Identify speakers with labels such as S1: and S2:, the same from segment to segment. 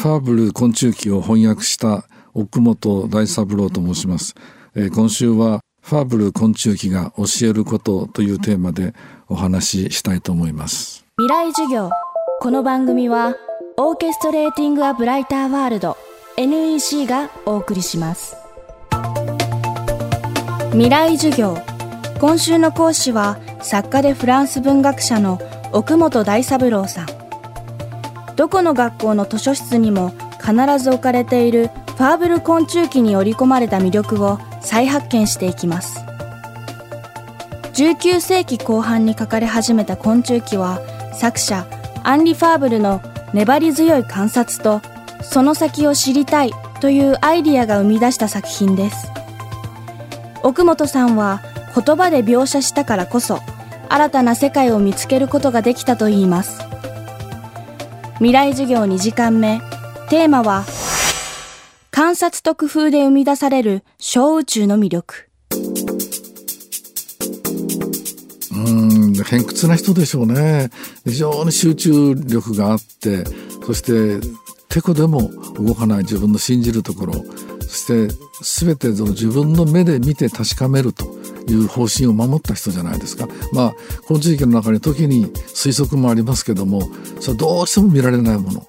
S1: ファーブル昆虫記を翻訳した奥本大三郎と申します、えー、今週はファーブル昆虫記が教えることというテーマでお話ししたいと思います。
S2: 未来授業。この番組はオーケストレーティングアブライターワールド NEC がお送りします。未来授業。今週の講師は作家でフランス文学者の奥本大三郎さん。どこの学校の図書室にも必ず置かれているファーブル昆虫記に織り込まれた魅力を再発見していきます。19世紀後半に書かれ始めた昆虫記は作者アンリ・ファーブルの粘り強い観察とその先を知りたいというアイディアが生み出した作品です。奥本さんは言葉で描写したからこそ新たな世界を見つけることができたといいます。未来授業2時間目。テーマは観察と工夫で生み出される小宇宙の魅力。
S1: うん偏屈な人でしょうね。非常に集中力があってそしててこでも動かない自分の信じるところそして全てその自分の目で見て確かめると。いう方針を守った人じゃないですか。まあこの地域の中に時に推測もありますけどもそれどうしても見られないもの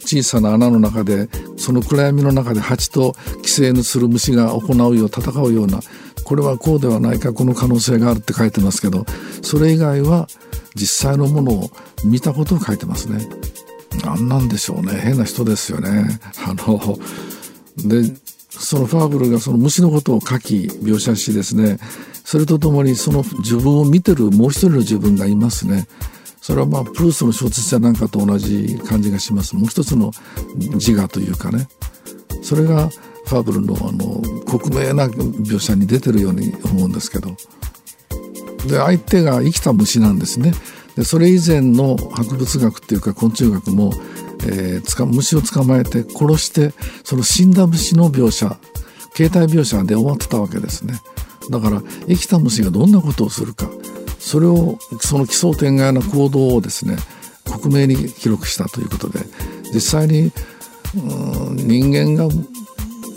S1: 小さな穴の中でその暗闇の中で蜂と寄生のする虫が行うよう戦うようなこれはこうではないかこの可能性があるって書いてますけどそれ以外は実際のものを見たことを書いてますね。何なんでしょうね変な人ですよね。あのでそのファーブルがその虫のことを書き描写しですねそれとともにその自分を見てるもう一人の自分がいますね。それはまあプルースの小説者なんかと同じ感じがします。もう一つの自我というかね。それがファーブルのあの克明な描写に出てるように思うんですけど。で相手が生きた虫なんですね。でそれ以前の博物学っていうか昆虫学も、えー、虫を捕まえて殺してその死んだ虫の描写形態描写で終わってたわけですねだから生きた虫がどんなことをするかそれをその奇想天外な行動をですね克明に記録したということで実際に人間が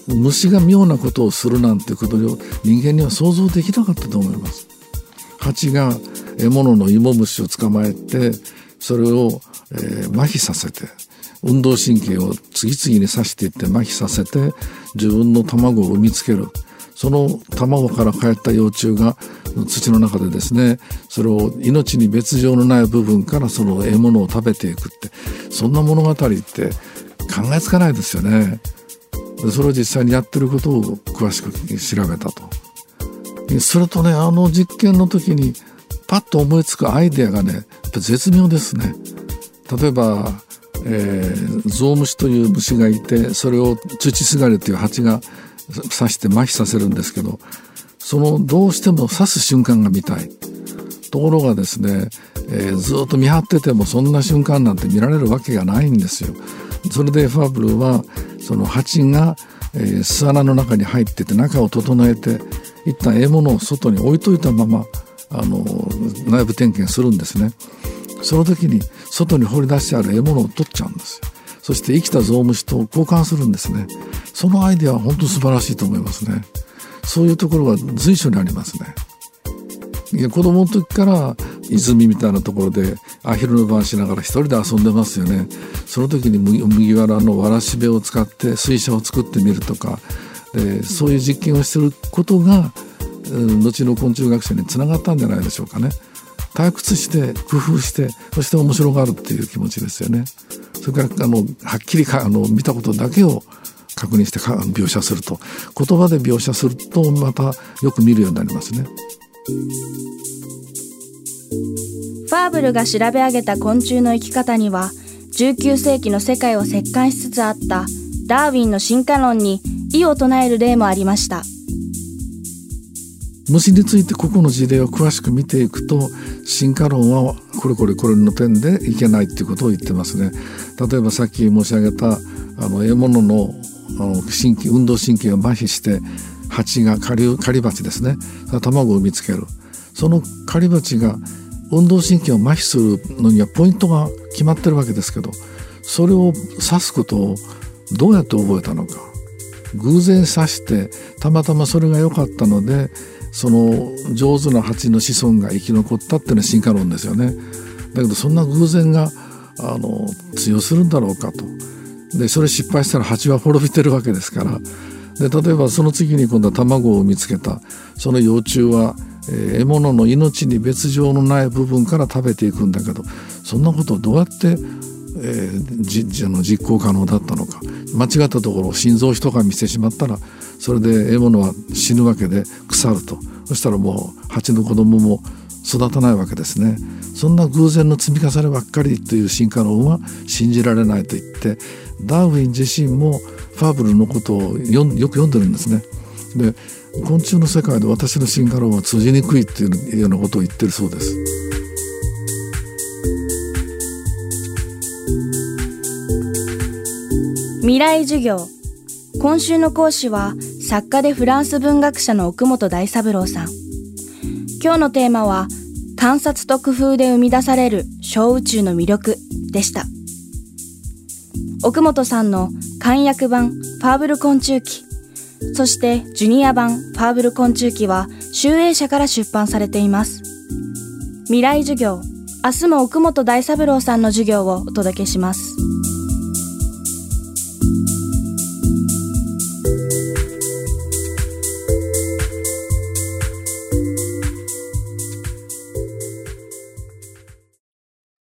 S1: 虫が妙なことをするなんてことを人間には想像できなかったと思います。蜂が獲物の芋虫を捕まえてそれを、えー、麻痺させて運動神経を次々に刺していって麻痺させて自分の卵を産みつけるその卵から帰った幼虫が土の中でですねそれを命に別状のない部分からその獲物を食べていくってそんな物語って考えつかないですよね。それを実際にやってることを詳しく調べたと。それとねあの実験の時にパッと思いつくアイデアがね絶妙ですね。例えば、えー、ゾウムシという虫がいてそれをチュチスガリという蜂が刺して麻痺させるんですけどそのどうしても刺す瞬間が見たいところがですね、えー、ずっと見張っててもそんな瞬間なんて見られるわけがないんですよ。それでファブルはその蜂が、えー、巣穴の中に入ってて中を整えて一旦獲物を外に置いといたままあの内部点検するんですね。その時に外に掘り出してある獲物を取っちゃうんですよ。そして生きたゾウムシと交換するんですね。そのアイデアは本当素晴らしいと思いますね。そういうところが随所にありますね。いや子供の時から泉みたいなところでアヒルの番しながら一人で遊んでますよね。その時に麦わらのわらしべを使って水車を作ってみるとか。でそういう実験をしてることが後の昆虫学者につながったんじゃないでしょうかね。退屈して工夫してそして面白がるっていう気持ちですよね。それからあのはっきりかあの見たことだけを確認して描写すると言葉で描写するとまたよく見るようになりますね。
S2: ファーブルが調べ上げた昆虫の生き方には19世紀の世界を席巻しつつあったダーウィンの進化論に異を唱える例もありました。
S1: 虫について個々の事例を詳しく見ていくと進化論はこれこれこれの点でいけないっていうことを言ってますね。例えばさっき申し上げたあの獲物の神経運動神経を麻痺して蜂が狩り狩り蜂ですね。卵を産みつける。その狩り蜂が運動神経を麻痺するのにはポイントが決まってるわけですけどそれを指すことをどうやって覚えたのか。偶然指してたまたまそれが良かったのでその上手な蜂の子孫が生き残ったっていうのは進化論ですよね。だけどそんな偶然があの通用するんだろうかと。でそれ失敗したら蜂は滅びてるわけですからで例えばその次に今度は卵を見つけたその幼虫は、えー、獲物の命に別状のない部分から食べていくんだけどそんなことをどうやって、えー、じあの実行可能だったのか間違ったところを心臓一かみしてしまったらそれで獲物は死ぬわけで腐るとそしたらもう蜂の子供も育たないわけですねそんな偶然の積み重ねばっかりという進化論は信じられないと言ってダーウィン自身もファーブルのことをよく読んでるんですね。で昆虫の世界で私の進化論は通じにくいっていうようなことを言ってるそうです。
S2: 未来授業。今週の講師は作家でフランス文学者の奥本大三郎さん。今日のテーマは観察と工夫で生み出される小宇宙の魅力でした。奥本さんの簡約版ファーブル昆虫記。そしてジュニア版ファーブル昆虫記は集英社から出版されています。未来授業。明日も奥本大三郎さんの授業をお届けします。